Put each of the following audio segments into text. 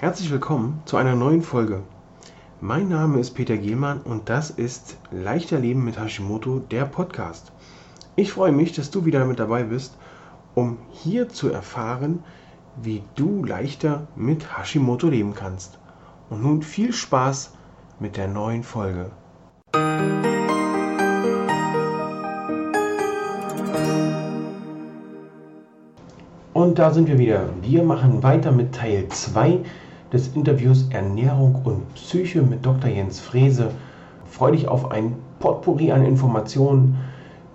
Herzlich willkommen zu einer neuen Folge. Mein Name ist Peter Gielmann und das ist Leichter Leben mit Hashimoto, der Podcast. Ich freue mich, dass du wieder mit dabei bist, um hier zu erfahren, wie du leichter mit Hashimoto leben kannst. Und nun viel Spaß mit der neuen Folge. Und da sind wir wieder. Wir machen weiter mit Teil 2 des Interviews Ernährung und Psyche mit Dr. Jens Frese. Freue dich auf ein Potpourri an Informationen.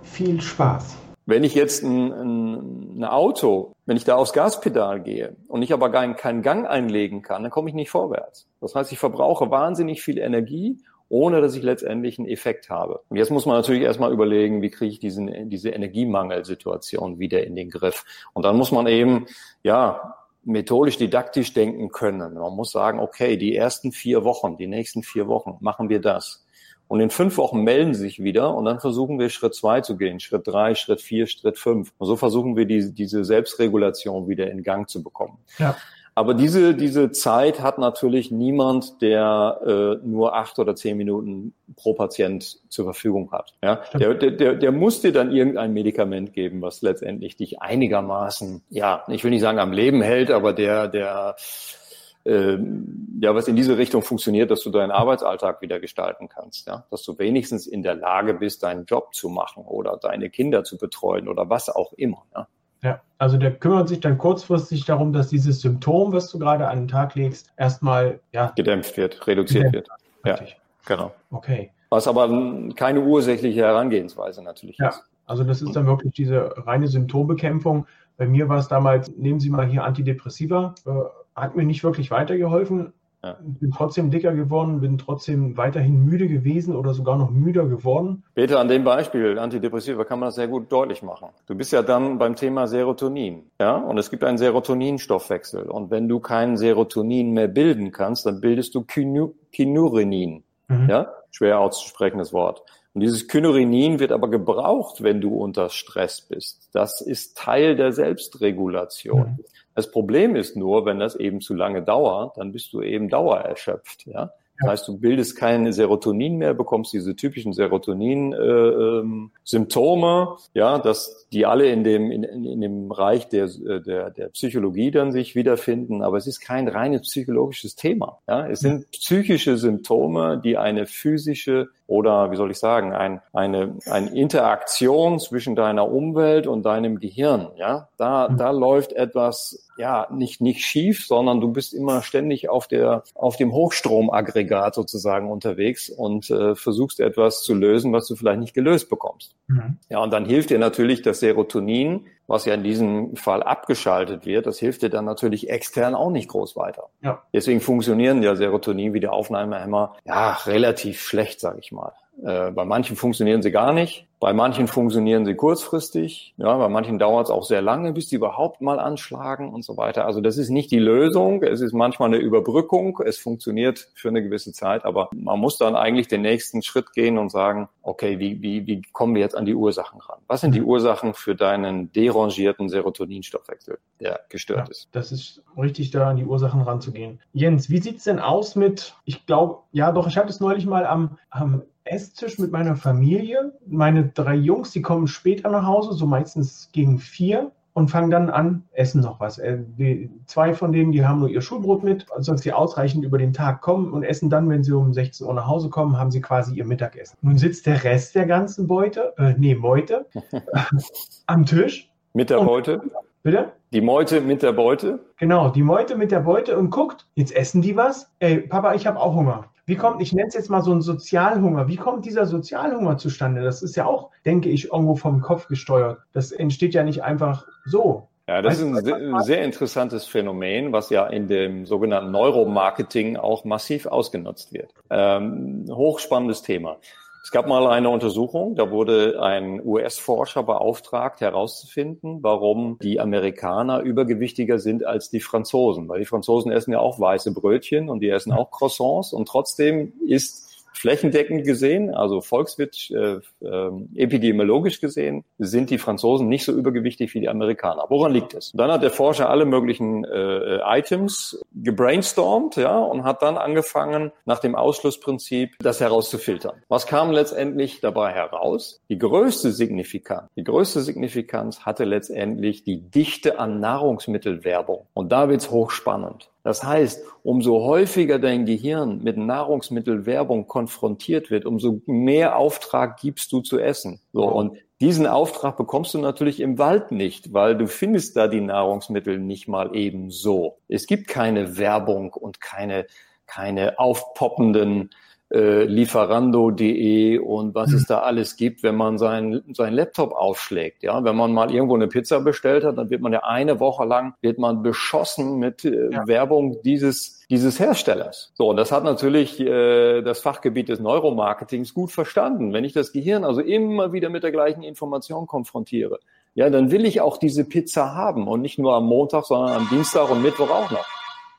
Viel Spaß. Wenn ich jetzt ein, ein, ein, Auto, wenn ich da aufs Gaspedal gehe und ich aber keinen, keinen Gang einlegen kann, dann komme ich nicht vorwärts. Das heißt, ich verbrauche wahnsinnig viel Energie ohne dass ich letztendlich einen Effekt habe. Und jetzt muss man natürlich erstmal überlegen, wie kriege ich diesen, diese Energiemangelsituation wieder in den Griff. Und dann muss man eben, ja, methodisch didaktisch denken können. Man muss sagen, okay, die ersten vier Wochen, die nächsten vier Wochen machen wir das. Und in fünf Wochen melden sie sich wieder und dann versuchen wir Schritt zwei zu gehen, Schritt drei, Schritt vier, Schritt fünf. Und so versuchen wir die, diese Selbstregulation wieder in Gang zu bekommen. Ja. Aber diese, diese Zeit hat natürlich niemand, der äh, nur acht oder zehn Minuten pro Patient zur Verfügung hat. Ja? Der, der, der muss dir dann irgendein Medikament geben, was letztendlich dich einigermaßen, ja, ich will nicht sagen am Leben hält, aber der, der äh, ja, was in diese Richtung funktioniert, dass du deinen Arbeitsalltag wieder gestalten kannst, ja, dass du wenigstens in der Lage bist, deinen Job zu machen oder deine Kinder zu betreuen oder was auch immer. Ja. Ja, also der kümmert sich dann kurzfristig darum, dass dieses Symptom, was du gerade an den Tag legst, erstmal ja, gedämpft wird, reduziert gedämpft. wird. Richtig. Ja, genau. Okay. Was aber keine ursächliche Herangehensweise natürlich ja. ist. Also das ist dann wirklich diese reine Symptombekämpfung. Bei mir war es damals, nehmen Sie mal hier Antidepressiva, äh, hat mir nicht wirklich weitergeholfen. Ja. Bin trotzdem dicker geworden, bin trotzdem weiterhin müde gewesen oder sogar noch müder geworden. Peter, an dem Beispiel Antidepressiva kann man das sehr gut deutlich machen. Du bist ja dann beim Thema Serotonin, ja, und es gibt einen Serotoninstoffwechsel. Und wenn du keinen Serotonin mehr bilden kannst, dann bildest du Kynurenin, mhm. ja, schwer auszusprechendes Wort. Und dieses Kynurenin wird aber gebraucht, wenn du unter Stress bist. Das ist Teil der Selbstregulation. Mhm. Das Problem ist nur, wenn das eben zu lange dauert, dann bist du eben dauererschöpft. Ja? Das heißt, du bildest keine Serotonin mehr, bekommst diese typischen Serotonin-Symptome, äh, ja, dass die alle in dem in, in dem Bereich der, der der Psychologie dann sich wiederfinden. Aber es ist kein reines psychologisches Thema. Ja, es sind psychische Symptome, die eine physische oder wie soll ich sagen, ein, eine, eine Interaktion zwischen deiner Umwelt und deinem Gehirn. Ja, da, da läuft etwas ja nicht nicht schief, sondern du bist immer ständig auf der auf dem Hochstromaggregat sozusagen unterwegs und äh, versuchst etwas zu lösen, was du vielleicht nicht gelöst bekommst. Mhm. Ja, und dann hilft dir natürlich das Serotonin, was ja in diesem Fall abgeschaltet wird, das hilft dir dann natürlich extern auch nicht groß weiter. Ja. Deswegen funktionieren ja Serotonin wie der Aufnahmehemmer ja relativ schlecht, sage ich mal. Äh, bei manchen funktionieren sie gar nicht. Bei manchen funktionieren sie kurzfristig, ja, bei manchen dauert es auch sehr lange, bis sie überhaupt mal anschlagen und so weiter. Also das ist nicht die Lösung, es ist manchmal eine Überbrückung, es funktioniert für eine gewisse Zeit, aber man muss dann eigentlich den nächsten Schritt gehen und sagen, okay, wie, wie, wie kommen wir jetzt an die Ursachen ran? Was sind die mhm. Ursachen für deinen derangierten Serotoninstoffwechsel, der gestört ja, ist? Das ist richtig, da an die Ursachen ranzugehen. Jens, wie sieht's denn aus mit, ich glaube, ja doch, ich habe das neulich mal am, am Esstisch mit meiner Familie. Meine drei Jungs, die kommen später nach Hause, so meistens gegen vier und fangen dann an, essen noch was. Äh, die, zwei von denen, die haben nur ihr Schulbrot mit, dass sie ausreichend über den Tag kommen und essen dann, wenn sie um 16 Uhr nach Hause kommen, haben sie quasi ihr Mittagessen. Nun sitzt der Rest der ganzen Beute, äh, nee, Meute, am Tisch. Mit der Beute? Bitte? Die Meute mit der Beute? Genau, die Meute mit der Beute und guckt, jetzt essen die was. Ey, Papa, ich habe auch Hunger. Wie kommt, ich nenne es jetzt mal so ein Sozialhunger, wie kommt dieser Sozialhunger zustande? Das ist ja auch, denke ich, irgendwo vom Kopf gesteuert. Das entsteht ja nicht einfach so. Ja, das ist ein sehr interessantes Phänomen, was ja in dem sogenannten Neuromarketing auch massiv ausgenutzt wird. Ähm, hochspannendes Thema. Es gab mal eine Untersuchung, da wurde ein US-Forscher beauftragt, herauszufinden, warum die Amerikaner übergewichtiger sind als die Franzosen. Weil die Franzosen essen ja auch weiße Brötchen und die essen auch Croissants und trotzdem ist flächendeckend gesehen, also volkswirt, äh, äh, epidemiologisch gesehen, sind die Franzosen nicht so übergewichtig wie die Amerikaner. Woran liegt es? Dann hat der Forscher alle möglichen äh, Items gebrainstormt, ja, und hat dann angefangen, nach dem Ausschlussprinzip das herauszufiltern. Was kam letztendlich dabei heraus? Die größte Signifikanz, die größte Signifikanz hatte letztendlich die Dichte an Nahrungsmittelwerbung. Und da wird's hochspannend. Das heißt, umso häufiger dein Gehirn mit Nahrungsmittelwerbung konfrontiert wird, umso mehr Auftrag gibst du zu essen. So, und diesen Auftrag bekommst du natürlich im Wald nicht, weil du findest da die Nahrungsmittel nicht mal eben so. Es gibt keine Werbung und keine, keine aufpoppenden äh, Lieferando.de und was es hm. da alles gibt, wenn man seinen sein Laptop aufschlägt. Ja, wenn man mal irgendwo eine Pizza bestellt hat, dann wird man ja eine Woche lang wird man beschossen mit äh, ja. Werbung dieses dieses Herstellers. So, und das hat natürlich äh, das Fachgebiet des Neuromarketings gut verstanden. Wenn ich das Gehirn also immer wieder mit der gleichen Information konfrontiere, ja, dann will ich auch diese Pizza haben und nicht nur am Montag, sondern am Dienstag und Mittwoch auch noch.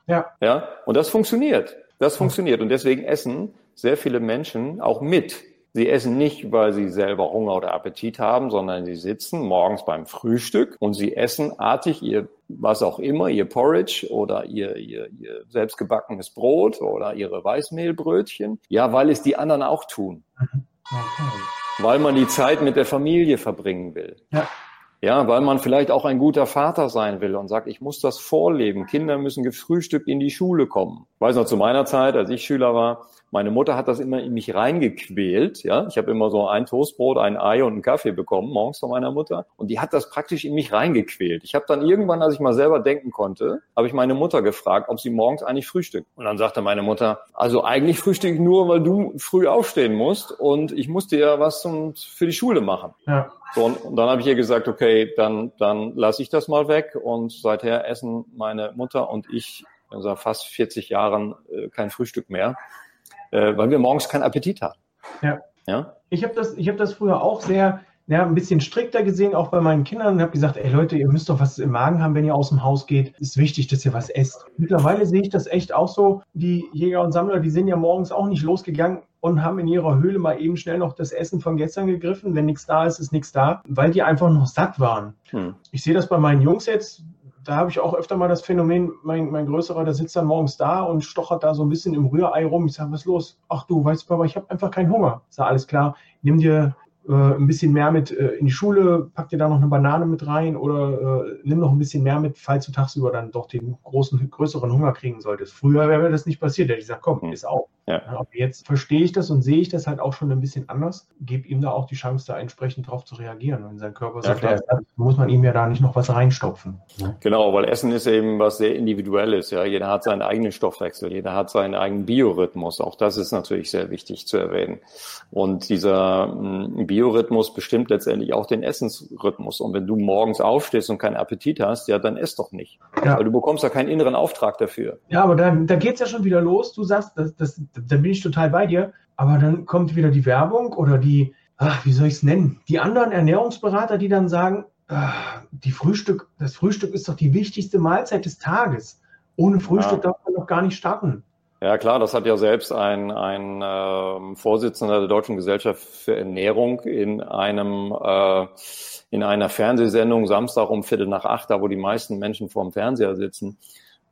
Ja. Ja, und das funktioniert. Das funktioniert. Und deswegen essen sehr viele Menschen auch mit. Sie essen nicht, weil sie selber Hunger oder Appetit haben, sondern sie sitzen morgens beim Frühstück und sie essen artig ihr, was auch immer, ihr Porridge oder ihr, ihr, ihr selbstgebackenes Brot oder ihre Weißmehlbrötchen. Ja, weil es die anderen auch tun. Okay. Weil man die Zeit mit der Familie verbringen will. Ja. Ja, weil man vielleicht auch ein guter Vater sein will und sagt, ich muss das vorleben. Kinder müssen gefrühstückt in die Schule kommen. Ich weiß noch zu meiner Zeit, als ich Schüler war, meine Mutter hat das immer in mich reingequält. Ja, ich habe immer so ein Toastbrot, ein Ei und einen Kaffee bekommen morgens von meiner Mutter und die hat das praktisch in mich reingequält. Ich habe dann irgendwann, als ich mal selber denken konnte, habe ich meine Mutter gefragt, ob sie morgens eigentlich frühstückt. Und dann sagte meine Mutter, also eigentlich frühstücke ich nur, weil du früh aufstehen musst und ich musste ja was zum, für die Schule machen. Ja. So, und, und dann habe ich ihr gesagt, okay, dann, dann lasse ich das mal weg und seither essen meine Mutter und ich also fast 40 Jahren äh, kein Frühstück mehr äh, weil wir morgens keinen Appetit haben. Ja. ja? Ich habe das, hab das früher auch sehr, ja, ein bisschen strikter gesehen, auch bei meinen Kindern und habe gesagt, ey Leute, ihr müsst doch was im Magen haben, wenn ihr aus dem Haus geht. Ist wichtig, dass ihr was esst. Mittlerweile sehe ich das echt auch so. Die Jäger und Sammler, die sind ja morgens auch nicht losgegangen und haben in ihrer Höhle mal eben schnell noch das Essen von gestern gegriffen. Wenn nichts da ist, ist nichts da, weil die einfach noch satt waren. Hm. Ich sehe das bei meinen Jungs jetzt da habe ich auch öfter mal das Phänomen, mein, mein Größerer, der sitzt dann morgens da und stochert da so ein bisschen im Rührei rum. Ich sage, was ist los? Ach du, weißt du, Papa, ich habe einfach keinen Hunger. Ich sage, alles klar, nimm dir äh, ein bisschen mehr mit äh, in die Schule, pack dir da noch eine Banane mit rein oder äh, nimm noch ein bisschen mehr mit, falls du tagsüber dann doch den großen, größeren Hunger kriegen solltest. Früher wäre das nicht passiert, hätte ich gesagt, komm, hm. ist auf. Ja. Jetzt verstehe ich das und sehe ich das halt auch schon ein bisschen anders, gebe ihm da auch die Chance, da entsprechend drauf zu reagieren. Und sein Körper sagt, ja, muss man ihm ja da nicht noch was reinstopfen. Genau, weil Essen ist eben was sehr Individuelles. Ja, jeder hat seinen eigenen Stoffwechsel, jeder hat seinen eigenen Biorhythmus. Auch das ist natürlich sehr wichtig zu erwähnen. Und dieser mm, Biorhythmus bestimmt letztendlich auch den Essensrhythmus. Und wenn du morgens aufstehst und keinen Appetit hast, ja, dann ess doch nicht. Ja. Weil du bekommst ja keinen inneren Auftrag dafür. Ja, aber da, da geht es ja schon wieder los. Du sagst, das, das da bin ich total bei dir. Aber dann kommt wieder die Werbung oder die, ach, wie soll ich es nennen, die anderen Ernährungsberater, die dann sagen, ach, die Frühstück, das Frühstück ist doch die wichtigste Mahlzeit des Tages. Ohne Frühstück ja. darf man doch gar nicht starten. Ja klar, das hat ja selbst ein, ein äh, Vorsitzender der Deutschen Gesellschaft für Ernährung in einem äh, in einer Fernsehsendung Samstag um Viertel nach acht, da wo die meisten Menschen vorm Fernseher sitzen,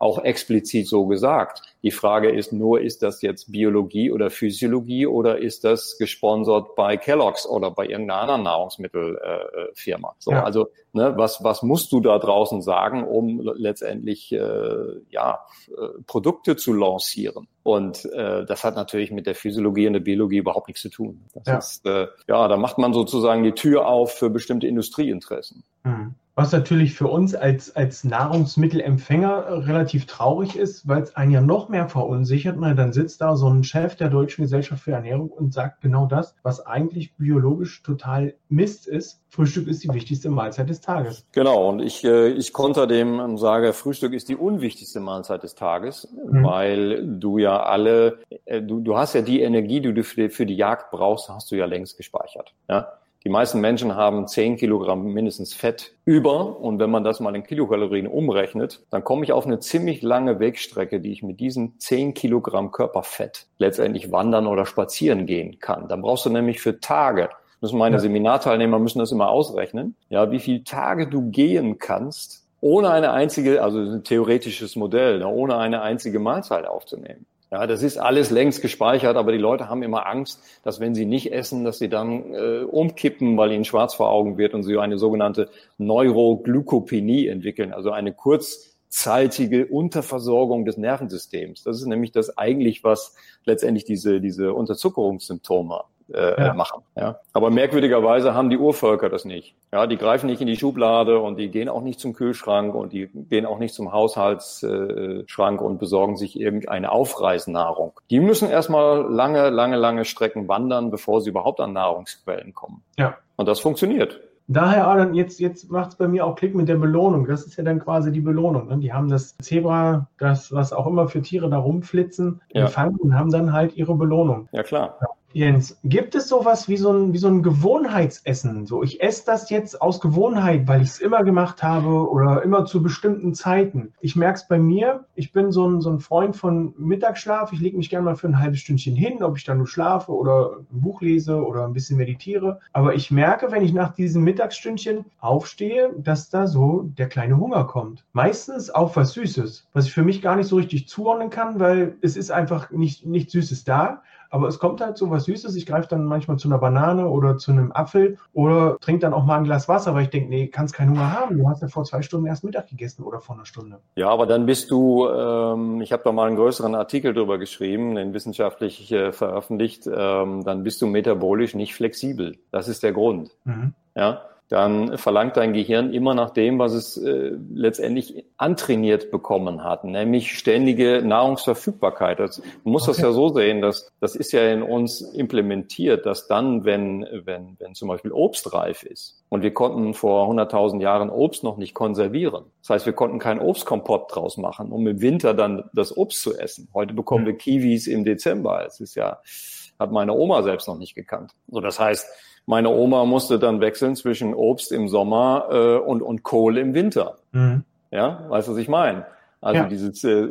auch explizit so gesagt. Die Frage ist nur, ist das jetzt Biologie oder Physiologie oder ist das gesponsert bei Kellogg's oder bei irgendeiner anderen Nahrungsmittelfirma? Äh, so, ja. also ne, was was musst du da draußen sagen, um letztendlich äh, ja äh, Produkte zu lancieren? Und äh, das hat natürlich mit der Physiologie und der Biologie überhaupt nichts zu tun. Das ja. ist äh, ja, da macht man sozusagen die Tür auf für bestimmte Industrieinteressen. Mhm. Was natürlich für uns als, als Nahrungsmittelempfänger relativ traurig ist, weil es einen ja noch mehr verunsichert. Na, dann sitzt da so ein Chef der Deutschen Gesellschaft für Ernährung und sagt genau das, was eigentlich biologisch total Mist ist. Frühstück ist die wichtigste Mahlzeit des Tages. Genau, und ich, äh, ich konter dem und sage, Frühstück ist die unwichtigste Mahlzeit des Tages, mhm. weil du ja alle, äh, du, du hast ja die Energie, die du für die, für die Jagd brauchst, hast du ja längst gespeichert. Ja? Die meisten Menschen haben 10 Kilogramm mindestens Fett über. Und wenn man das mal in Kilokalorien umrechnet, dann komme ich auf eine ziemlich lange Wegstrecke, die ich mit diesen 10 Kilogramm Körperfett letztendlich wandern oder spazieren gehen kann. Dann brauchst du nämlich für Tage müssen meine. Seminarteilnehmer müssen das immer ausrechnen, ja, wie viele Tage du gehen kannst, ohne eine einzige, also ein theoretisches Modell, ne, ohne eine einzige Mahlzeit aufzunehmen. Ja, das ist alles längst gespeichert, aber die Leute haben immer Angst, dass wenn sie nicht essen, dass sie dann äh, umkippen, weil ihnen schwarz vor Augen wird und sie eine sogenannte Neuroglykopenie entwickeln, also eine kurzzeitige Unterversorgung des Nervensystems. Das ist nämlich das eigentlich, was letztendlich diese, diese Unterzuckerungssymptome äh, ja. machen. Ja? Aber merkwürdigerweise haben die Urvölker das nicht. Ja, die greifen nicht in die Schublade und die gehen auch nicht zum Kühlschrank und die gehen auch nicht zum Haushaltsschrank äh, und besorgen sich irgendeine Aufreißnahrung. Die müssen erstmal lange, lange, lange Strecken wandern, bevor sie überhaupt an Nahrungsquellen kommen. Ja. Und das funktioniert. Daher, Adam, jetzt, jetzt macht es bei mir auch Klick mit der Belohnung. Das ist ja dann quasi die Belohnung. Ne? Die haben das Zebra, das, was auch immer für Tiere da rumflitzen, ja. empfangen und haben dann halt ihre Belohnung. Ja, klar. Ja. Jens, gibt es sowas wie so ein, wie so ein Gewohnheitsessen? So, ich esse das jetzt aus Gewohnheit, weil ich es immer gemacht habe oder immer zu bestimmten Zeiten. Ich merke es bei mir, ich bin so ein, so ein Freund von Mittagsschlaf. Ich lege mich gerne mal für ein halbes Stündchen hin, ob ich dann nur schlafe oder ein Buch lese oder ein bisschen meditiere. Aber ich merke, wenn ich nach diesem Mittagsstündchen aufstehe, dass da so der kleine Hunger kommt. Meistens auf was Süßes, was ich für mich gar nicht so richtig zuordnen kann, weil es ist einfach nicht, nicht Süßes da. Aber es kommt halt so was Süßes. Ich greife dann manchmal zu einer Banane oder zu einem Apfel oder trinke dann auch mal ein Glas Wasser, weil ich denke, nee, kannst keinen Hunger haben. Du hast ja vor zwei Stunden erst Mittag gegessen oder vor einer Stunde. Ja, aber dann bist du, ähm, ich habe da mal einen größeren Artikel drüber geschrieben, den wissenschaftlich äh, veröffentlicht, ähm, dann bist du metabolisch nicht flexibel. Das ist der Grund. Mhm. Ja, dann verlangt dein Gehirn immer nach dem, was es äh, letztendlich antrainiert bekommen hat, nämlich ständige Nahrungsverfügbarkeit. Das, du musst okay. das ja so sehen, dass das ist ja in uns implementiert, dass dann, wenn, wenn, wenn zum Beispiel Obst reif ist und wir konnten vor 100.000 Jahren Obst noch nicht konservieren. Das heißt, wir konnten keinen Obstkompott draus machen, um im Winter dann das Obst zu essen. Heute bekommen wir Kiwis im Dezember. Es ist ja, hat meine Oma selbst noch nicht gekannt. So, das heißt, meine Oma musste dann wechseln zwischen Obst im Sommer äh, und, und Kohl im Winter. Mhm. Ja, weißt du, was ich meine? Also ja. dieses äh,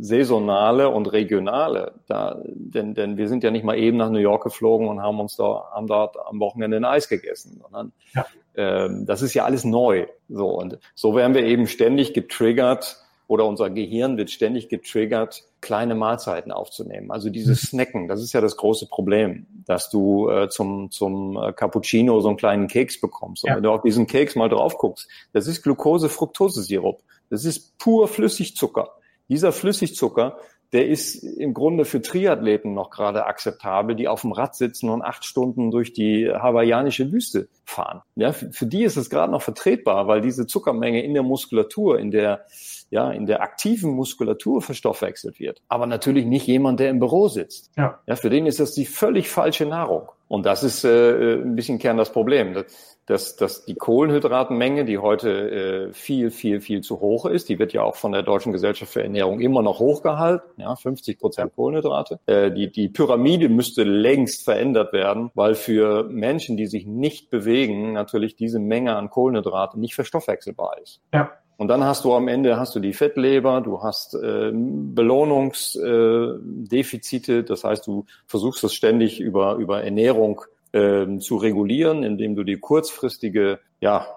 saisonale und regionale, da, denn, denn wir sind ja nicht mal eben nach New York geflogen und haben uns da haben dort am Wochenende ein Eis gegessen, sondern ja. ähm, das ist ja alles neu. So und so werden wir eben ständig getriggert oder unser Gehirn wird ständig getriggert, kleine Mahlzeiten aufzunehmen. Also dieses mhm. Snacken, das ist ja das große Problem, dass du äh, zum, zum äh, Cappuccino so einen kleinen Keks bekommst. Und ja. wenn du auf diesen Keks mal drauf guckst, das ist Glucose-Fructose-Sirup. Das ist pur Flüssigzucker. Dieser Flüssigzucker, der ist im Grunde für Triathleten noch gerade akzeptabel, die auf dem Rad sitzen und acht Stunden durch die hawaiianische Wüste fahren. Ja, für, für die ist es gerade noch vertretbar, weil diese Zuckermenge in der Muskulatur, in der ja, in der aktiven Muskulatur verstoffwechselt wird. Aber natürlich nicht jemand, der im Büro sitzt. Ja. ja für den ist das die völlig falsche Nahrung. Und das ist äh, ein bisschen Kern das Problem. Dass, dass die Kohlenhydratenmenge, die heute äh, viel, viel, viel zu hoch ist, die wird ja auch von der Deutschen Gesellschaft für Ernährung immer noch hochgehalten, ja, 50 Prozent Kohlenhydrate. Äh, die, die Pyramide müsste längst verändert werden, weil für Menschen, die sich nicht bewegen, natürlich diese Menge an Kohlenhydraten nicht verstoffwechselbar ist. Ja. Und dann hast du am Ende hast du die Fettleber, du hast äh, Belohnungsdefizite, äh, das heißt, du versuchst es ständig über über Ernährung äh, zu regulieren, indem du dir kurzfristige ja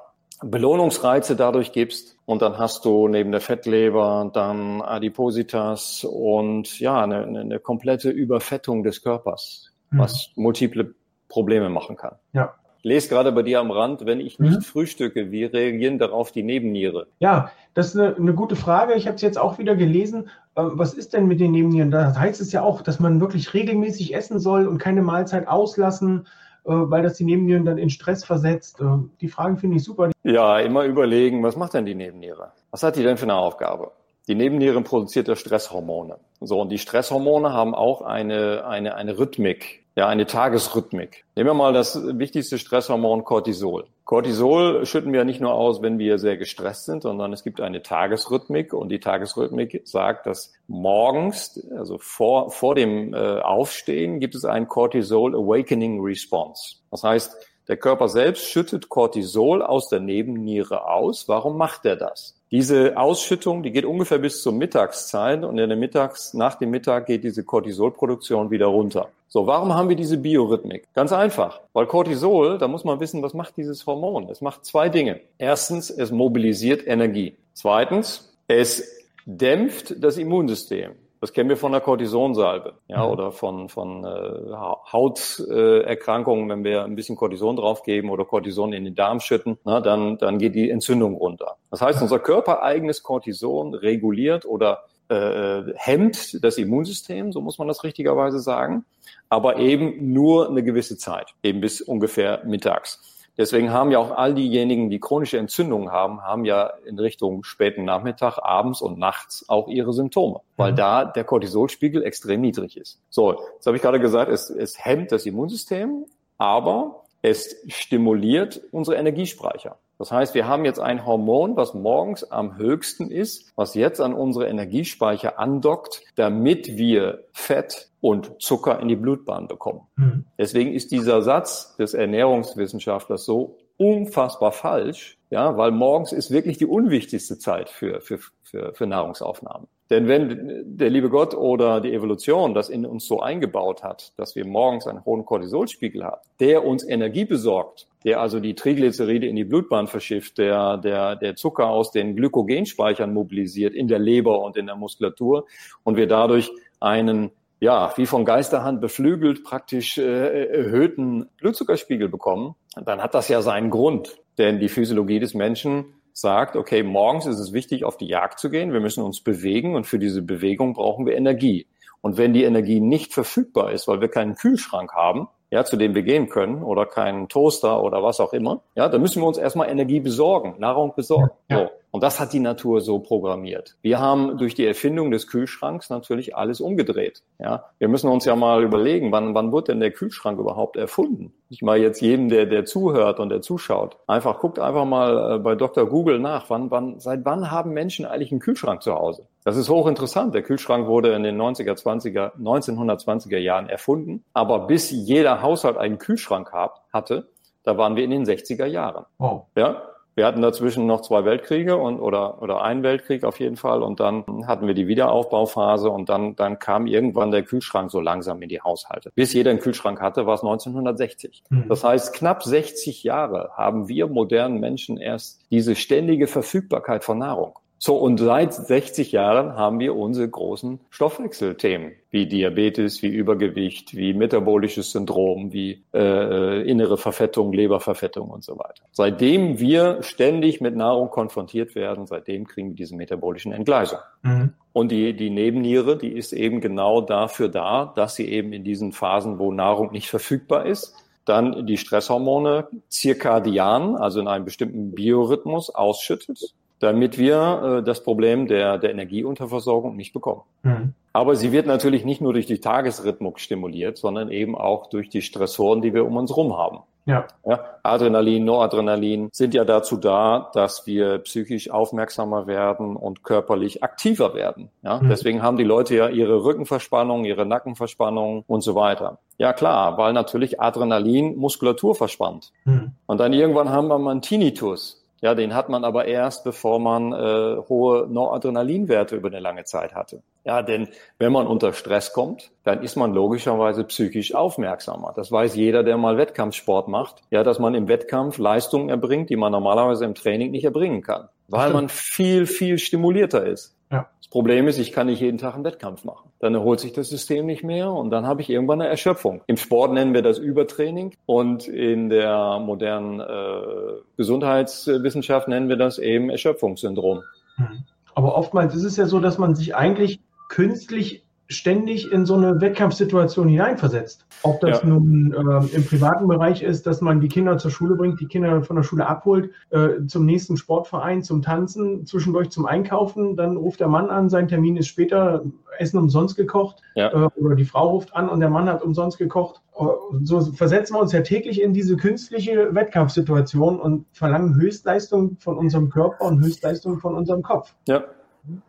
Belohnungsreize dadurch gibst und dann hast du neben der Fettleber dann Adipositas und ja eine, eine komplette Überfettung des Körpers, mhm. was multiple Probleme machen kann. Ja lese gerade bei dir am Rand, wenn ich nicht mhm. frühstücke, wie reagieren darauf die Nebenniere? Ja, das ist eine, eine gute Frage. Ich habe es jetzt auch wieder gelesen. Äh, was ist denn mit den Nebennieren? Da heißt es ja auch, dass man wirklich regelmäßig essen soll und keine Mahlzeit auslassen, äh, weil das die Nebennieren dann in Stress versetzt. Äh, die Fragen finde ich super. Ja, immer überlegen, was macht denn die Nebenniere? Was hat die denn für eine Aufgabe? Die Nebenniere produziert ja Stresshormone. So, und die Stresshormone haben auch eine, eine, eine Rhythmik ja, eine Tagesrhythmik. Nehmen wir mal das wichtigste Stresshormon Cortisol. Cortisol schütten wir nicht nur aus, wenn wir sehr gestresst sind, sondern es gibt eine Tagesrhythmik und die Tagesrhythmik sagt, dass morgens, also vor, vor dem äh, Aufstehen, gibt es einen Cortisol Awakening Response. Das heißt, Der Körper selbst schüttet Cortisol aus der Nebenniere aus. Warum macht er das? Diese Ausschüttung, die geht ungefähr bis zur Mittagszeit und in der Mittags, nach dem Mittag geht diese Cortisolproduktion wieder runter. So, warum haben wir diese Biorhythmik? Ganz einfach, weil Cortisol, da muss man wissen, was macht dieses Hormon? Es macht zwei Dinge. Erstens, es mobilisiert Energie. Zweitens, es dämpft das Immunsystem. Das kennen wir von der Cortisonsalbe, ja, mhm. oder von, von äh, Hauterkrankungen, wenn wir ein bisschen Cortison draufgeben oder Cortison in den Darm schütten, na, dann, dann geht die Entzündung runter. Das heißt, unser körpereigenes Cortison reguliert oder äh, hemmt das Immunsystem, so muss man das richtigerweise sagen, aber eben nur eine gewisse Zeit, eben bis ungefähr mittags. Deswegen haben ja auch all diejenigen, die chronische Entzündungen haben, haben ja in Richtung späten Nachmittag, abends und nachts auch ihre Symptome, weil mhm. da der Cortisolspiegel extrem niedrig ist. So, jetzt habe ich gerade gesagt, es, es hemmt das Immunsystem, aber es stimuliert unsere Energiespeicher. Das heißt, wir haben jetzt ein Hormon, was morgens am höchsten ist, was jetzt an unsere Energiespeicher andockt, damit wir Fett und Zucker in die Blutbahn bekommen. Mhm. Deswegen ist dieser Satz des Ernährungswissenschaftlers so unfassbar falsch, ja, weil morgens ist wirklich die unwichtigste Zeit für, für, für, für Nahrungsaufnahmen. Denn wenn der liebe Gott oder die Evolution das in uns so eingebaut hat, dass wir morgens einen hohen Cortisolspiegel haben, der uns Energie besorgt, der also die Triglyceride in die Blutbahn verschifft, der, der, der Zucker aus den Glykogenspeichern mobilisiert in der Leber und in der Muskulatur und wir dadurch einen ja, wie von Geisterhand beflügelt praktisch äh, erhöhten Blutzuckerspiegel bekommen, dann hat das ja seinen Grund. Denn die Physiologie des Menschen sagt, okay, morgens ist es wichtig, auf die Jagd zu gehen, wir müssen uns bewegen und für diese Bewegung brauchen wir Energie. Und wenn die Energie nicht verfügbar ist, weil wir keinen Kühlschrank haben, ja, zu dem wir gehen können oder keinen Toaster oder was auch immer, ja, dann müssen wir uns erstmal Energie besorgen, Nahrung besorgen. Ja. So. Und das hat die Natur so programmiert. Wir haben durch die Erfindung des Kühlschranks natürlich alles umgedreht. Ja, wir müssen uns ja mal überlegen, wann, wann wurde denn der Kühlschrank überhaupt erfunden? Ich mal jetzt jedem, der, der zuhört und der zuschaut, einfach guckt einfach mal äh, bei Dr. Google nach, wann, wann, seit wann haben Menschen eigentlich einen Kühlschrank zu Hause? Das ist hochinteressant. Der Kühlschrank wurde in den 90er, 20er, 1920er Jahren erfunden, aber bis jeder Haushalt einen Kühlschrank hab, hatte, da waren wir in den 60er Jahren. Oh. Ja, wir hatten dazwischen noch zwei Weltkriege und oder oder einen Weltkrieg auf jeden Fall und dann hatten wir die Wiederaufbauphase und dann dann kam irgendwann der Kühlschrank so langsam in die Haushalte. Bis jeder einen Kühlschrank hatte, war es 1960. Mhm. Das heißt, knapp 60 Jahre haben wir modernen Menschen erst diese ständige Verfügbarkeit von Nahrung. So, und seit 60 Jahren haben wir unsere großen Stoffwechselthemen, wie Diabetes, wie Übergewicht, wie metabolisches Syndrom, wie äh, innere Verfettung, Leberverfettung und so weiter. Seitdem wir ständig mit Nahrung konfrontiert werden, seitdem kriegen wir diese metabolischen Entgleisungen. Mhm. Und die, die Nebenniere, die ist eben genau dafür da, dass sie eben in diesen Phasen, wo Nahrung nicht verfügbar ist, dann die Stresshormone zirkadian, also in einem bestimmten Biorhythmus ausschüttet damit wir äh, das Problem der, der Energieunterversorgung nicht bekommen. Mhm. Aber sie wird natürlich nicht nur durch die Tagesrhythmus stimuliert, sondern eben auch durch die Stressoren, die wir um uns herum haben. Ja. ja. Adrenalin, Noradrenalin sind ja dazu da, dass wir psychisch aufmerksamer werden und körperlich aktiver werden. Ja. Mhm. Deswegen haben die Leute ja ihre Rückenverspannung, ihre Nackenverspannung und so weiter. Ja klar, weil natürlich Adrenalin Muskulatur verspannt. Mhm. Und dann irgendwann haben wir mal einen Tinnitus. Ja, den hat man aber erst, bevor man äh, hohe Noradrenalinwerte über eine lange Zeit hatte. Ja, denn wenn man unter Stress kommt, dann ist man logischerweise psychisch aufmerksamer. Das weiß jeder, der mal Wettkampfsport macht. Ja, dass man im Wettkampf Leistungen erbringt, die man normalerweise im Training nicht erbringen kann. Weil man viel, viel stimulierter ist. Ja. Das Problem ist, ich kann nicht jeden Tag einen Wettkampf machen. Dann erholt sich das System nicht mehr und dann habe ich irgendwann eine Erschöpfung. Im Sport nennen wir das Übertraining und in der modernen äh, Gesundheitswissenschaft nennen wir das eben Erschöpfungssyndrom. Mhm. Aber oftmals ist es ja so, dass man sich eigentlich künstlich ständig in so eine Wettkampfsituation hineinversetzt. Ob das ja. nun äh, im privaten Bereich ist, dass man die Kinder zur Schule bringt, die Kinder von der Schule abholt, äh, zum nächsten Sportverein, zum Tanzen, zwischendurch zum Einkaufen, dann ruft der Mann an, sein Termin ist später, Essen umsonst gekocht ja. äh, oder die Frau ruft an und der Mann hat umsonst gekocht. Äh, so versetzen wir uns ja täglich in diese künstliche Wettkampfsituation und verlangen Höchstleistung von unserem Körper und Höchstleistung von unserem Kopf. Ja.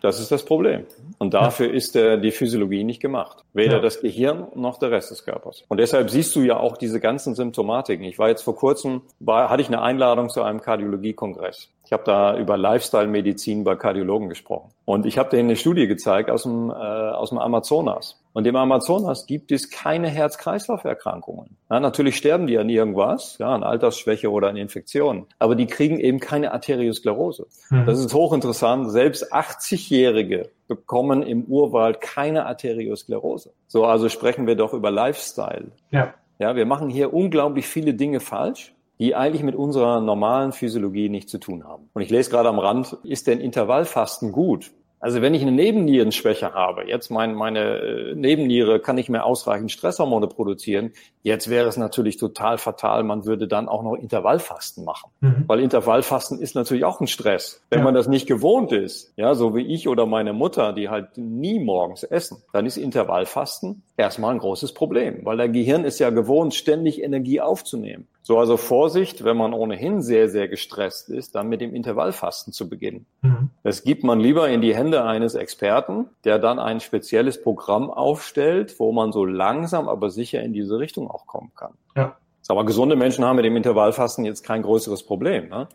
Das ist das Problem. Und dafür ist der, die Physiologie nicht gemacht. Weder ja. das Gehirn noch der Rest des Körpers. Und deshalb siehst du ja auch diese ganzen Symptomatiken. Ich war jetzt vor kurzem, war, hatte ich eine Einladung zu einem Kardiologiekongress. Ich habe da über Lifestyle-Medizin bei Kardiologen gesprochen. Und ich habe denen eine Studie gezeigt aus dem, äh, aus dem Amazonas. Und im Amazonas gibt es keine Herz-Kreislauf-Erkrankungen. Ja, natürlich sterben die an irgendwas, ja, an Altersschwäche oder an Infektionen. Aber die kriegen eben keine Arteriosklerose. Mhm. Das ist hochinteressant. Selbst 80-Jährige bekommen im Urwald keine Arteriosklerose. So, also sprechen wir doch über Lifestyle. Ja. Ja, wir machen hier unglaublich viele Dinge falsch die eigentlich mit unserer normalen Physiologie nichts zu tun haben. Und ich lese gerade am Rand, ist denn Intervallfasten gut? Also wenn ich eine Nebennierenschwäche habe, jetzt mein, meine äh, Nebenniere kann nicht mehr ausreichend Stresshormone produzieren, jetzt wäre es natürlich total fatal, man würde dann auch noch Intervallfasten machen. Mhm. Weil Intervallfasten ist natürlich auch ein Stress. Wenn ja. man das nicht gewohnt ist, ja, so wie ich oder meine Mutter, die halt nie morgens essen, dann ist Intervallfasten erstmal ein großes Problem, weil der Gehirn ist ja gewohnt, ständig Energie aufzunehmen. So, also Vorsicht, wenn man ohnehin sehr, sehr gestresst ist, dann mit dem Intervallfasten zu beginnen. Mhm. Das gibt man lieber in die Hände eines Experten, der dann ein spezielles Programm aufstellt, wo man so langsam, aber sicher in diese Richtung auch kommen kann. Ja. Aber gesunde Menschen haben mit dem Intervallfasten jetzt kein größeres Problem. Ne?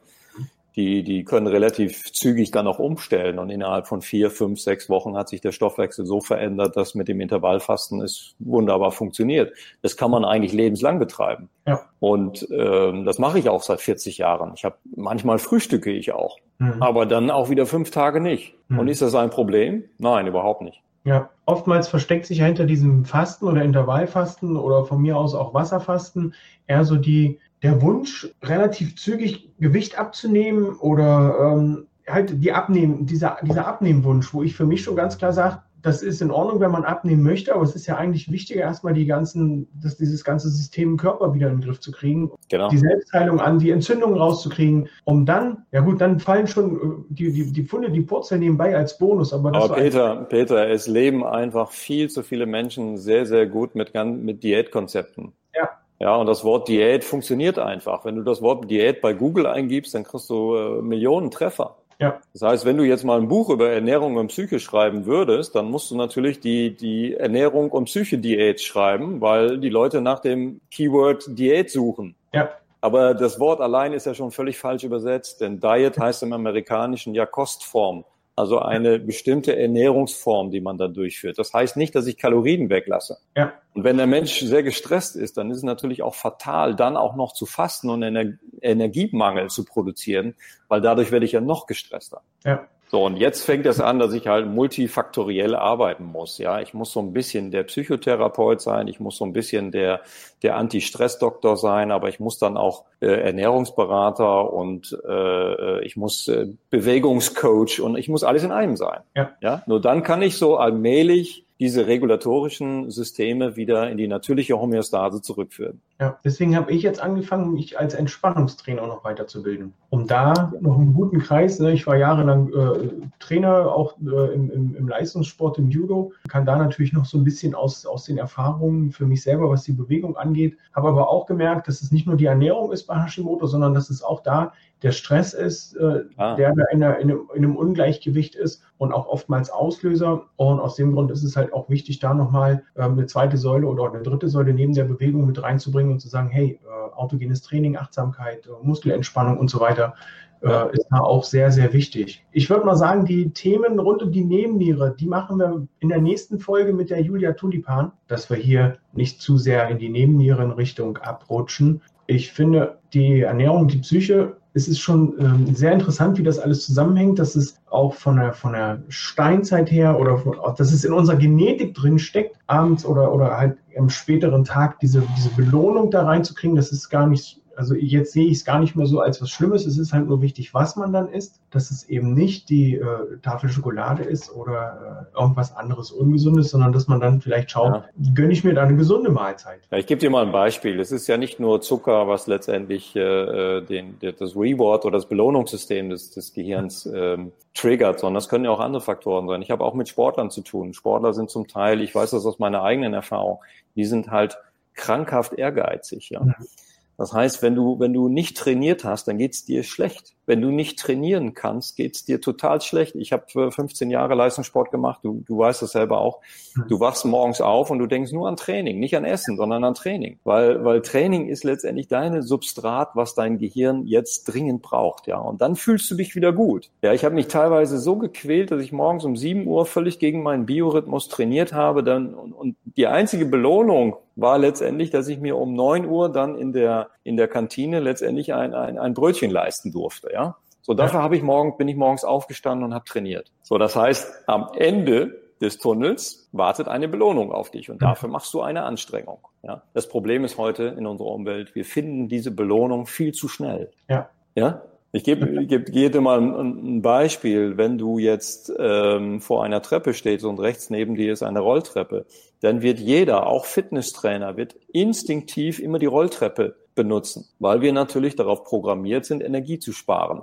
Die, die können relativ zügig dann auch umstellen. Und innerhalb von vier, fünf, sechs Wochen hat sich der Stoffwechsel so verändert, dass mit dem Intervallfasten es wunderbar funktioniert. Das kann man eigentlich lebenslang betreiben. Ja. Und ähm, das mache ich auch seit 40 Jahren. Ich habe manchmal frühstücke ich auch, mhm. aber dann auch wieder fünf Tage nicht. Mhm. Und ist das ein Problem? Nein, überhaupt nicht. Ja, oftmals versteckt sich ja hinter diesem Fasten oder Intervallfasten oder von mir aus auch Wasserfasten eher so die der Wunsch, relativ zügig Gewicht abzunehmen oder ähm, halt die Abnehmen, dieser, dieser Abnehmwunsch, wo ich für mich schon ganz klar sage, das ist in Ordnung, wenn man abnehmen möchte, aber es ist ja eigentlich wichtiger, erstmal die ganzen, dass dieses ganze System im Körper wieder in den Griff zu kriegen, genau. die Selbstheilung an, die Entzündung rauszukriegen, um dann, ja gut, dann fallen schon äh, die, die, die Funde, die Purzeln nebenbei als Bonus. Aber, aber Peter, Peter, es leben einfach viel zu viele Menschen sehr, sehr gut mit, mit Diätkonzepten. Ja. Und das Wort Diät funktioniert einfach. Wenn du das Wort Diät bei Google eingibst, dann kriegst du äh, Millionen Treffer. Ja. Das heißt, wenn du jetzt mal ein Buch über Ernährung und Psyche schreiben würdest, dann musst du natürlich die, die Ernährung und Psyche-Diät schreiben, weil die Leute nach dem Keyword Diät suchen. Ja. Aber das Wort allein ist ja schon völlig falsch übersetzt, denn Diet heißt im Amerikanischen ja Kostform. Also eine bestimmte Ernährungsform, die man da durchführt. Das heißt nicht, dass ich Kalorien weglasse. Ja. Und wenn der Mensch sehr gestresst ist, dann ist es natürlich auch fatal, dann auch noch zu fasten und Ener Energiemangel zu produzieren, weil dadurch werde ich ja noch gestresster. Ja. So, und jetzt fängt es an, dass ich halt multifaktoriell arbeiten muss. Ja, ich muss so ein bisschen der Psychotherapeut sein, ich muss so ein bisschen der, der Anti-Stress-Doktor sein, aber ich muss dann auch äh, Ernährungsberater und äh, ich muss äh, Bewegungscoach und ich muss alles in einem sein. Ja. ja, nur dann kann ich so allmählich diese regulatorischen Systeme wieder in die natürliche Homöostase zurückführen. Ja, deswegen habe ich jetzt angefangen, mich als Entspannungstrainer noch weiterzubilden. Um da noch einen guten Kreis, ne, ich war jahrelang äh, Trainer, auch äh, im, im, im, Leistungssport, im Judo, kann da natürlich noch so ein bisschen aus, aus den Erfahrungen für mich selber, was die Bewegung angeht, habe aber auch gemerkt, dass es nicht nur die Ernährung ist bei Hashimoto, sondern dass es auch da der Stress ist, äh, ah. der da in, einer, in, einem, in, einem, Ungleichgewicht ist und auch oftmals Auslöser. Und aus dem Grund ist es halt auch wichtig, da nochmal äh, eine zweite Säule oder eine dritte Säule neben der Bewegung mit reinzubringen und zu sagen, hey, äh, autogenes Training, Achtsamkeit, äh, Muskelentspannung und so weiter äh, ist da auch sehr, sehr wichtig. Ich würde mal sagen, die Themen rund um die Nebenniere, die machen wir in der nächsten Folge mit der Julia Tulipan, dass wir hier nicht zu sehr in die Nebennierenrichtung abrutschen. Ich finde, die Ernährung, die Psyche es ist schon ähm, sehr interessant, wie das alles zusammenhängt, dass es auch von der, von der Steinzeit her oder von, dass es in unserer Genetik drin steckt, abends oder, oder halt am späteren Tag diese, diese Belohnung da reinzukriegen, das ist gar nicht also jetzt sehe ich es gar nicht mehr so als was Schlimmes. Es ist halt nur wichtig, was man dann isst, dass es eben nicht die äh, Tafel Schokolade ist oder äh, irgendwas anderes Ungesundes, sondern dass man dann vielleicht schaut, ja. gönne ich mir da eine gesunde Mahlzeit. Ja, ich gebe dir mal ein Beispiel. Es ist ja nicht nur Zucker, was letztendlich äh, den, das Reward oder das Belohnungssystem des, des Gehirns ähm, triggert, sondern das können ja auch andere Faktoren sein. Ich habe auch mit Sportlern zu tun. Sportler sind zum Teil, ich weiß das aus meiner eigenen Erfahrung, die sind halt krankhaft ehrgeizig. Ja. Mhm. Das heißt, wenn du, wenn du nicht trainiert hast, dann geht's dir schlecht. Wenn du nicht trainieren kannst, geht's dir total schlecht. Ich habe 15 Jahre Leistungssport gemacht, du, du weißt das selber auch. Hm. Du wachst morgens auf und du denkst nur an Training, nicht an Essen, sondern an Training. Weil, weil Training ist letztendlich deine Substrat, was dein Gehirn jetzt dringend braucht. Ja, Und dann fühlst du dich wieder gut. Ja, ich habe mich teilweise so gequält, dass ich morgens um 7 Uhr völlig gegen meinen Biorhythmus trainiert habe. Dann, und, und die einzige Belohnung war letztendlich, dass ich mir um 9 Uhr dann in der, in der Kantine letztendlich ein, ein, ein Brötchen leisten durfte. Ja, so, dafür ja. habe ich morgen, bin ich morgens aufgestanden und habe trainiert. So, das heißt, am Ende des Tunnels wartet eine Belohnung auf dich und dafür machst du eine Anstrengung. Ja, das Problem ist heute in unserer Umwelt, wir finden diese Belohnung viel zu schnell. Ja. Ja, ich gebe, ich gebe, gebe dir mal ein, ein, Beispiel. Wenn du jetzt ähm, vor einer Treppe stehst und rechts neben dir ist eine Rolltreppe, dann wird jeder, auch Fitnesstrainer, wird instinktiv immer die Rolltreppe benutzen, weil wir natürlich darauf programmiert sind, Energie zu sparen.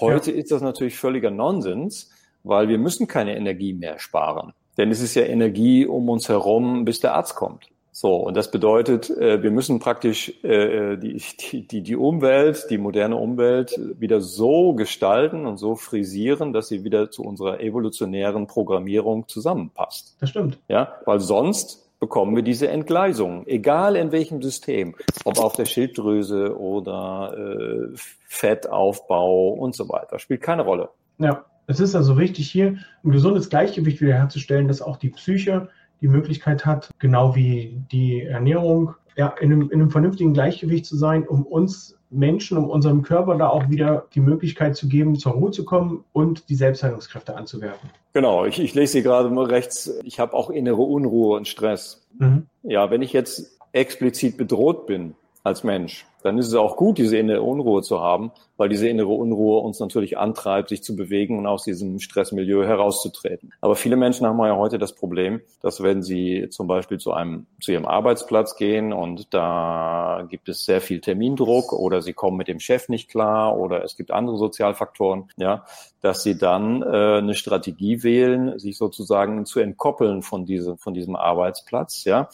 Heute ja. ist das natürlich völliger Nonsens, weil wir müssen keine Energie mehr sparen. Denn es ist ja Energie um uns herum, bis der Arzt kommt. So, und das bedeutet, äh, wir müssen praktisch äh, die, die, die Umwelt, die moderne Umwelt wieder so gestalten und so frisieren, dass sie wieder zu unserer evolutionären Programmierung zusammenpasst. Das stimmt. Ja, weil sonst bekommen wir diese Entgleisung, egal in welchem System, ob auf der Schilddrüse oder äh, Fettaufbau und so weiter, spielt keine Rolle. Ja, es ist also wichtig, hier ein gesundes Gleichgewicht wiederherzustellen, dass auch die Psyche die Möglichkeit hat, genau wie die Ernährung, ja, in einem, in einem vernünftigen Gleichgewicht zu sein, um uns Menschen, um unserem Körper da auch wieder die Möglichkeit zu geben, zur Ruhe zu kommen und die Selbstheilungskräfte anzuwerfen. Genau, ich, ich lese hier gerade mal rechts, ich habe auch innere Unruhe und Stress. Mhm. Ja, wenn ich jetzt explizit bedroht bin als Mensch, dann ist es auch gut, diese innere Unruhe zu haben, weil diese innere Unruhe uns natürlich antreibt, sich zu bewegen und aus diesem Stressmilieu herauszutreten. Aber viele Menschen haben ja heute das Problem, dass wenn sie zum Beispiel zu einem, zu ihrem Arbeitsplatz gehen und da gibt es sehr viel Termindruck oder sie kommen mit dem Chef nicht klar oder es gibt andere Sozialfaktoren, ja, dass sie dann äh, eine Strategie wählen, sich sozusagen zu entkoppeln von diesem, von diesem Arbeitsplatz, ja,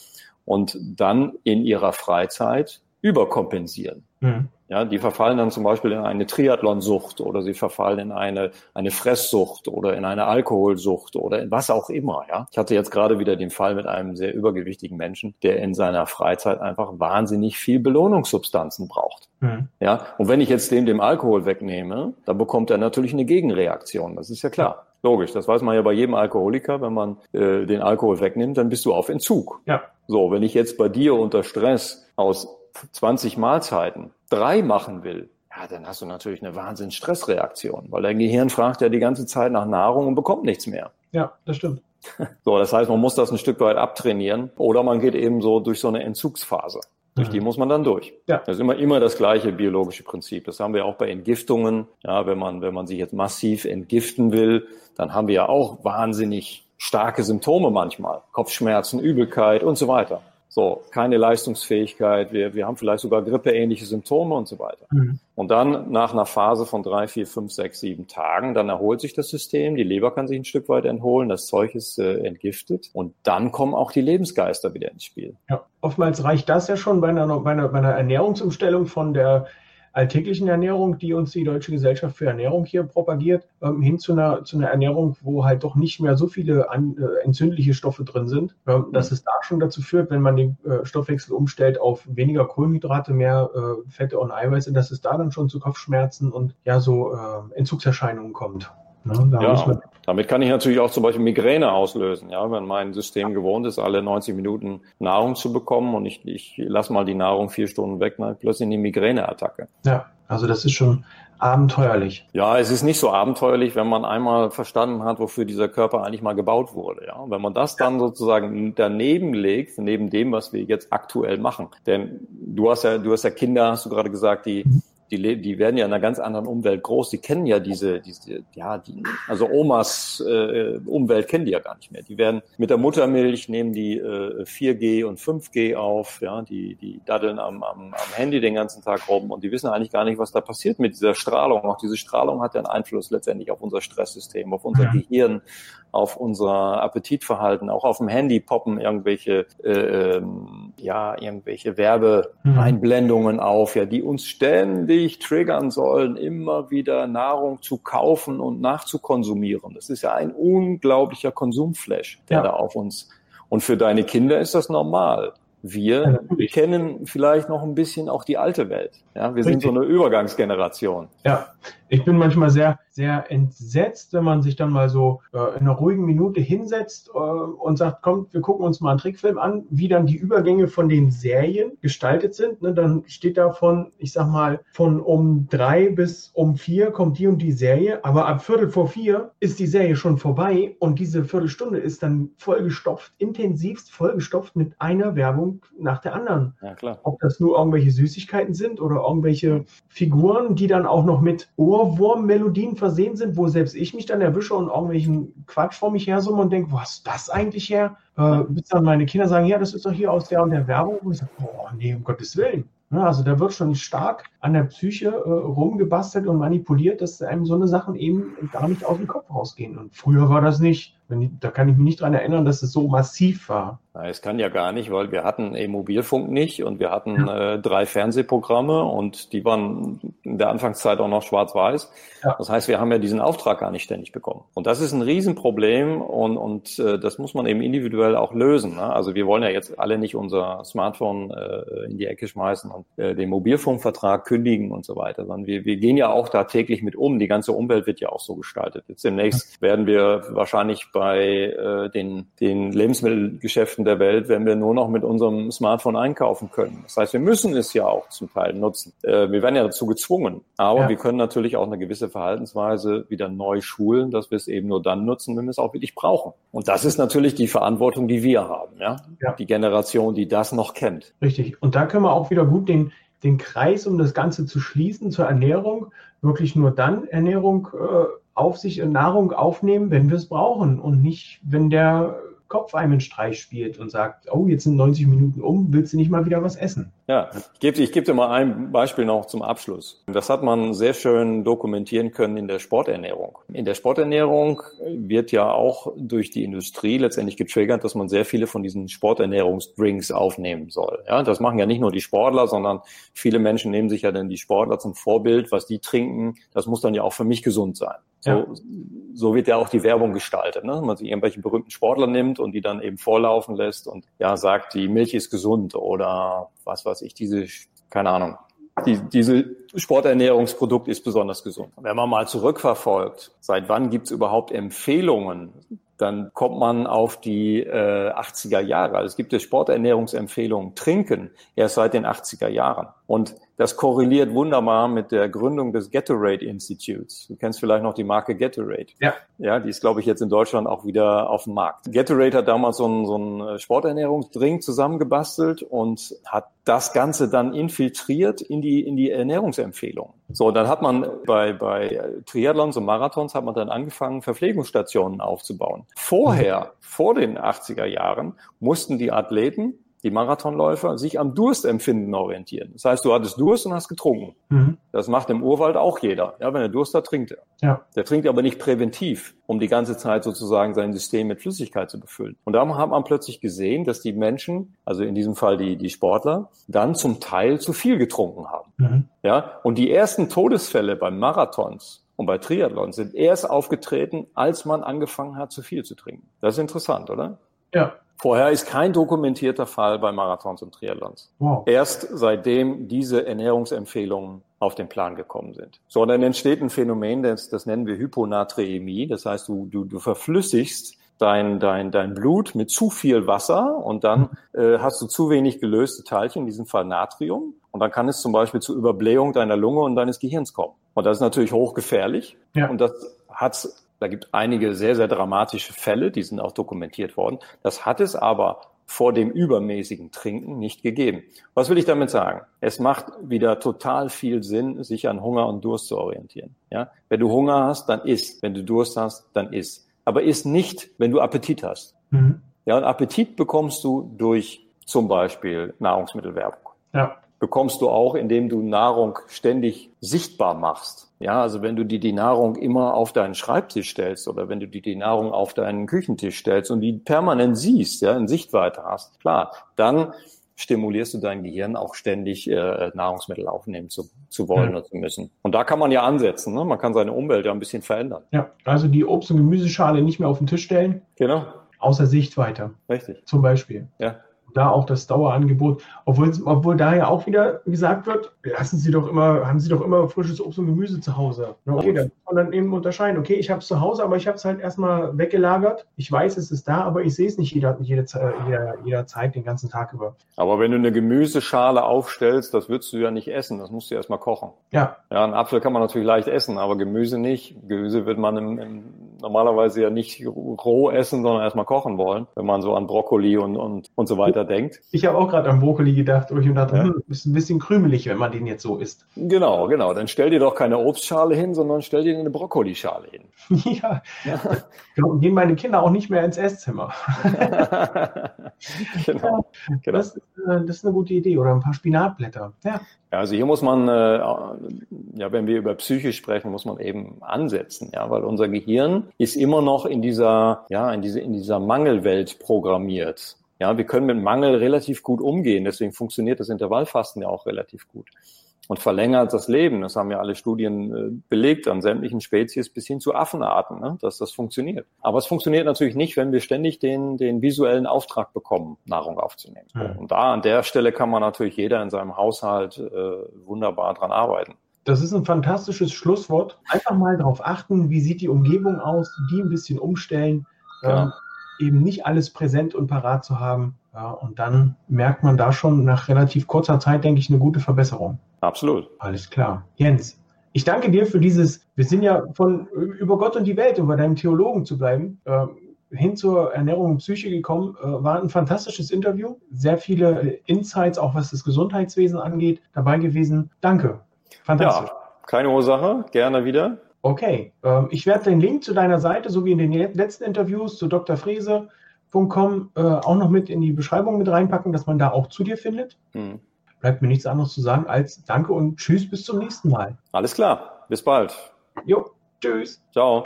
und dann in ihrer Freizeit überkompensieren. Mhm. Ja, die verfallen dann zum Beispiel in eine Triathlonsucht oder sie verfallen in eine, eine Fresssucht oder in eine Alkoholsucht oder in was auch immer. Ja, ich hatte jetzt gerade wieder den Fall mit einem sehr übergewichtigen Menschen, der in seiner Freizeit einfach wahnsinnig viel Belohnungssubstanzen braucht. Mhm. Ja, und wenn ich jetzt dem dem Alkohol wegnehme, dann bekommt er natürlich eine Gegenreaktion. Das ist ja klar. Logisch, das weiß man ja bei jedem Alkoholiker, wenn man äh, den Alkohol wegnimmt, dann bist du auf Entzug. Ja. So, wenn ich jetzt bei dir unter Stress aus 20 Mahlzeiten drei machen will, ja, dann hast du natürlich eine wahnsinns Stressreaktion, weil dein Gehirn fragt ja die ganze Zeit nach Nahrung und bekommt nichts mehr. Ja, das stimmt. So, das heißt, man muss das ein Stück weit abtrainieren oder man geht eben so durch so eine Entzugsphase. Durch die mhm. muss man dann durch. Ja. Das ist immer, immer das gleiche biologische Prinzip. Das haben wir auch bei Entgiftungen. Ja, wenn man, wenn man sich jetzt massiv entgiften will, dann haben wir ja auch wahnsinnig starke Symptome manchmal. Kopfschmerzen, Übelkeit und so weiter. So, keine Leistungsfähigkeit, wir, wir haben vielleicht sogar grippeähnliche Symptome und so weiter. Mhm. Und dann nach einer Phase von drei, vier, fünf, sechs, sieben Tagen, dann erholt sich das System, die Leber kann sich ein Stück weit entholen, das Zeug ist äh, entgiftet und dann kommen auch die Lebensgeister wieder ins Spiel. Ja, oftmals reicht das ja schon bei einer, bei einer, bei einer Ernährungsumstellung von der alltäglichen Ernährung, die uns die Deutsche Gesellschaft für Ernährung hier propagiert, ähm, hin zu einer, zu einer Ernährung, wo halt doch nicht mehr so viele an, äh, entzündliche Stoffe drin sind, ähm, dass es da schon dazu führt, wenn man den äh, Stoffwechsel umstellt auf weniger Kohlenhydrate, mehr äh, Fette und Eiweiße, dass es da dann schon zu Kopfschmerzen und ja so äh, Entzugserscheinungen kommt. Ne? Da ja, damit kann ich natürlich auch zum Beispiel Migräne auslösen. Ja, wenn mein System gewohnt ist, alle 90 Minuten Nahrung zu bekommen und ich, ich lasse mal die Nahrung vier Stunden weg, dann plötzlich eine Migräneattacke. Ja, also das ist schon abenteuerlich. Ja, es ist nicht so abenteuerlich, wenn man einmal verstanden hat, wofür dieser Körper eigentlich mal gebaut wurde. Ja, wenn man das dann sozusagen daneben legt, neben dem, was wir jetzt aktuell machen. Denn du hast ja, du hast ja Kinder, hast du gerade gesagt, die mhm die, die werden ja in einer ganz anderen Umwelt groß. Die kennen ja diese, diese ja, die, also Omas äh, Umwelt kennen die ja gar nicht mehr. Die werden mit der Muttermilch nehmen die äh, 4G und 5G auf, ja, die, die daddeln am, am, am Handy den ganzen Tag rum und die wissen eigentlich gar nicht, was da passiert mit dieser Strahlung. Auch diese Strahlung hat ja einen Einfluss letztendlich auf unser Stresssystem, auf unser ja. Gehirn, auf unser Appetitverhalten, auch auf dem Handy poppen irgendwelche äh, ähm, ja irgendwelche Werbeeinblendungen mhm. auf, ja, die uns ständig triggern sollen, immer wieder Nahrung zu kaufen und nachzukonsumieren. Das ist ja ein unglaublicher Konsumflash, der ja. da auf uns. Und für deine Kinder ist das normal. Wir ja, kennen vielleicht noch ein bisschen auch die alte Welt. Ja, wir Richtig. sind so eine Übergangsgeneration. Ja, ich bin manchmal sehr, sehr entsetzt, wenn man sich dann mal so äh, in einer ruhigen Minute hinsetzt äh, und sagt, kommt, wir gucken uns mal einen Trickfilm an, wie dann die Übergänge von den Serien gestaltet sind. Ne, dann steht da von, ich sag mal, von um drei bis um vier kommt die und die Serie, aber ab Viertel vor vier ist die Serie schon vorbei und diese Viertelstunde ist dann vollgestopft, intensivst vollgestopft mit einer Werbung nach der anderen. Ja, klar. Ob das nur irgendwelche Süßigkeiten sind oder irgendwelche Figuren, die dann auch noch mit Ohrwurm-Melodien versehen sind, wo selbst ich mich dann erwische und irgendwelchen Quatsch vor mich her summe und denke, wo hast das eigentlich her? Äh, bis dann meine Kinder sagen, ja, das ist doch hier aus der und der Werbung. Und ich sage, boah, nee, um Gottes Willen. Ja, also da wird schon stark an der Psyche äh, rumgebastelt und manipuliert, dass einem so eine Sachen eben gar nicht aus dem Kopf rausgehen. Und früher war das nicht. Da kann ich mich nicht dran erinnern, dass es so massiv war. Es kann ja gar nicht, weil wir hatten eben Mobilfunk nicht und wir hatten ja. äh, drei Fernsehprogramme und die waren in der Anfangszeit auch noch schwarz-weiß. Ja. Das heißt, wir haben ja diesen Auftrag gar nicht ständig bekommen. Und das ist ein Riesenproblem und, und äh, das muss man eben individuell auch lösen. Ne? Also wir wollen ja jetzt alle nicht unser Smartphone äh, in die Ecke schmeißen und äh, den Mobilfunkvertrag kündigen und so weiter, sondern wir, wir gehen ja auch da täglich mit um. Die ganze Umwelt wird ja auch so gestaltet. Jetzt demnächst werden wir wahrscheinlich bei äh, den, den Lebensmittelgeschäften der Welt, werden wir nur noch mit unserem Smartphone einkaufen können. Das heißt, wir müssen es ja auch zum Teil nutzen. Äh, wir werden ja dazu gezwungen. Aber ja. wir können natürlich auch eine gewisse Verhaltensweise wieder neu schulen, dass wir es eben nur dann nutzen, wenn wir es auch wirklich brauchen. Und das ist natürlich die Verantwortung, die wir haben. Ja? ja. Die Generation, die das noch kennt. Richtig. Und da können wir auch wieder gut den den Kreis, um das Ganze zu schließen zur Ernährung, wirklich nur dann Ernährung äh, auf sich, Nahrung aufnehmen, wenn wir es brauchen und nicht, wenn der Kopf einem einen Streich spielt und sagt, oh, jetzt sind 90 Minuten um, willst du nicht mal wieder was essen? Ja, ich gebe, ich gebe dir mal ein Beispiel noch zum Abschluss. Das hat man sehr schön dokumentieren können in der Sporternährung. In der Sporternährung wird ja auch durch die Industrie letztendlich getriggert, dass man sehr viele von diesen Sporternährungsdrinks aufnehmen soll. Ja, das machen ja nicht nur die Sportler, sondern viele Menschen nehmen sich ja dann die Sportler zum Vorbild, was die trinken. Das muss dann ja auch für mich gesund sein. So, ja. so wird ja auch die Werbung gestaltet, ne? man sich irgendwelche berühmten Sportler nimmt und die dann eben vorlaufen lässt und ja sagt, die Milch ist gesund oder was weiß ich, diese, keine Ahnung, die, diese Sporternährungsprodukt ist besonders gesund. Wenn man mal zurückverfolgt, seit wann gibt es überhaupt Empfehlungen dann kommt man auf die äh, 80er Jahre. Also es gibt ja Sporternährungsempfehlungen, Trinken erst seit den 80er Jahren. Und das korreliert wunderbar mit der Gründung des Gatorade Institutes. Du kennst vielleicht noch die Marke Gatorade. Ja. Ja, die ist, glaube ich, jetzt in Deutschland auch wieder auf dem Markt. Gatorade hat damals so einen, so einen äh, Sporternährungsdrink zusammengebastelt und hat das Ganze dann infiltriert in die, in die Ernährungsempfehlungen. So, dann hat man bei, bei Triathlons und Marathons hat man dann angefangen, Verpflegungsstationen aufzubauen. Vorher, vor den 80er Jahren, mussten die Athleten die Marathonläufer sich am Durstempfinden orientieren. Das heißt, du hattest Durst und hast getrunken. Mhm. Das macht im Urwald auch jeder. Ja, wenn er Durst hat, trinkt er. Ja. Der trinkt aber nicht präventiv, um die ganze Zeit sozusagen sein System mit Flüssigkeit zu befüllen. Und da hat man plötzlich gesehen, dass die Menschen, also in diesem Fall die, die Sportler, dann zum Teil zu viel getrunken haben. Mhm. Ja, und die ersten Todesfälle beim Marathons und bei Triathlon sind erst aufgetreten, als man angefangen hat, zu viel zu trinken. Das ist interessant, oder? Ja. Vorher ist kein dokumentierter Fall bei Marathons und Triathlons. Wow. Erst seitdem diese Ernährungsempfehlungen auf den Plan gekommen sind. So, und dann entsteht ein Phänomen, das, das nennen wir Hyponatremie. Das heißt, du, du, du verflüssigst dein, dein, dein Blut mit zu viel Wasser und dann äh, hast du zu wenig gelöste Teilchen, in diesem Fall Natrium. Und dann kann es zum Beispiel zur Überblähung deiner Lunge und deines Gehirns kommen. Und das ist natürlich hochgefährlich. Ja. Und das hat da gibt einige sehr, sehr dramatische Fälle, die sind auch dokumentiert worden. Das hat es aber vor dem übermäßigen Trinken nicht gegeben. Was will ich damit sagen? Es macht wieder total viel Sinn, sich an Hunger und Durst zu orientieren. Ja? Wenn du Hunger hast, dann isst. Wenn du Durst hast, dann isst. Aber isst nicht, wenn du Appetit hast. Mhm. Ja, und Appetit bekommst du durch zum Beispiel Nahrungsmittelwerbung. Ja. Bekommst du auch, indem du Nahrung ständig sichtbar machst. Ja, also wenn du dir die Nahrung immer auf deinen Schreibtisch stellst oder wenn du dir die Nahrung auf deinen Küchentisch stellst und die permanent siehst, ja, in Sichtweite hast, klar, dann stimulierst du dein Gehirn auch ständig äh, Nahrungsmittel aufnehmen zu, zu wollen ja. oder zu müssen. Und da kann man ja ansetzen. Ne? Man kann seine Umwelt ja ein bisschen verändern. Ja, also die Obst- und Gemüseschale nicht mehr auf den Tisch stellen. Genau. Außer Sichtweite. Richtig. Zum Beispiel. Ja da auch das Dauerangebot, obwohl, obwohl da ja auch wieder gesagt wird, lassen Sie doch immer, haben Sie doch immer frisches Obst und Gemüse zu Hause. Okay, dann muss man dann eben unterscheiden, okay, ich habe es zu Hause, aber ich habe es halt erstmal weggelagert. Ich weiß, es ist da, aber ich sehe es nicht jeder, jede, jeder, jederzeit den ganzen Tag über. Aber wenn du eine Gemüseschale aufstellst, das würdest du ja nicht essen, das musst du erstmal kochen. Ja. Ja, einen Apfel kann man natürlich leicht essen, aber Gemüse nicht. Gemüse wird man im, im, normalerweise ja nicht roh essen, sondern erstmal kochen wollen, wenn man so an Brokkoli und, und, und so weiter denkt. Ich habe auch gerade an Brokkoli gedacht, wo ich dachte, ja. hm, ist ein bisschen krümelig, wenn man den jetzt so isst. Genau, genau. Dann stell dir doch keine Obstschale hin, sondern stell dir eine Brokkolischale hin. ja. ja. Gehen meine Kinder auch nicht mehr ins Esszimmer. genau. genau. Das, ist, äh, das ist eine gute Idee. Oder ein paar Spinatblätter. Ja. Ja, also hier muss man, äh, ja, wenn wir über Psyche sprechen, muss man eben ansetzen, ja, weil unser Gehirn ist immer noch in dieser, ja, in diese, in dieser Mangelwelt programmiert. Ja, wir können mit Mangel relativ gut umgehen, deswegen funktioniert das Intervallfasten ja auch relativ gut und verlängert das Leben. Das haben ja alle Studien äh, belegt an sämtlichen Spezies bis hin zu Affenarten, ne, dass das funktioniert. Aber es funktioniert natürlich nicht, wenn wir ständig den, den visuellen Auftrag bekommen, Nahrung aufzunehmen. Mhm. Und da an der Stelle kann man natürlich jeder in seinem Haushalt äh, wunderbar dran arbeiten. Das ist ein fantastisches Schlusswort. Einfach mal darauf achten, wie sieht die Umgebung aus, die ein bisschen umstellen. Genau. Ähm, eben nicht alles präsent und parat zu haben. Ja, und dann merkt man da schon nach relativ kurzer Zeit, denke ich, eine gute Verbesserung. Absolut. Alles klar. Jens, ich danke dir für dieses, wir sind ja von über Gott und die Welt, um bei deinem Theologen zu bleiben, äh, hin zur Ernährung und Psyche gekommen. Äh, war ein fantastisches Interview. Sehr viele Insights, auch was das Gesundheitswesen angeht, dabei gewesen. Danke. Fantastisch. Ja, keine Ursache. Gerne wieder. Okay, ähm, ich werde den Link zu deiner Seite sowie in den letzten Interviews zu drfrese.com äh, auch noch mit in die Beschreibung mit reinpacken, dass man da auch zu dir findet. Mhm. Bleibt mir nichts anderes zu sagen als Danke und Tschüss bis zum nächsten Mal. Alles klar, bis bald. Jo, tschüss. Ciao.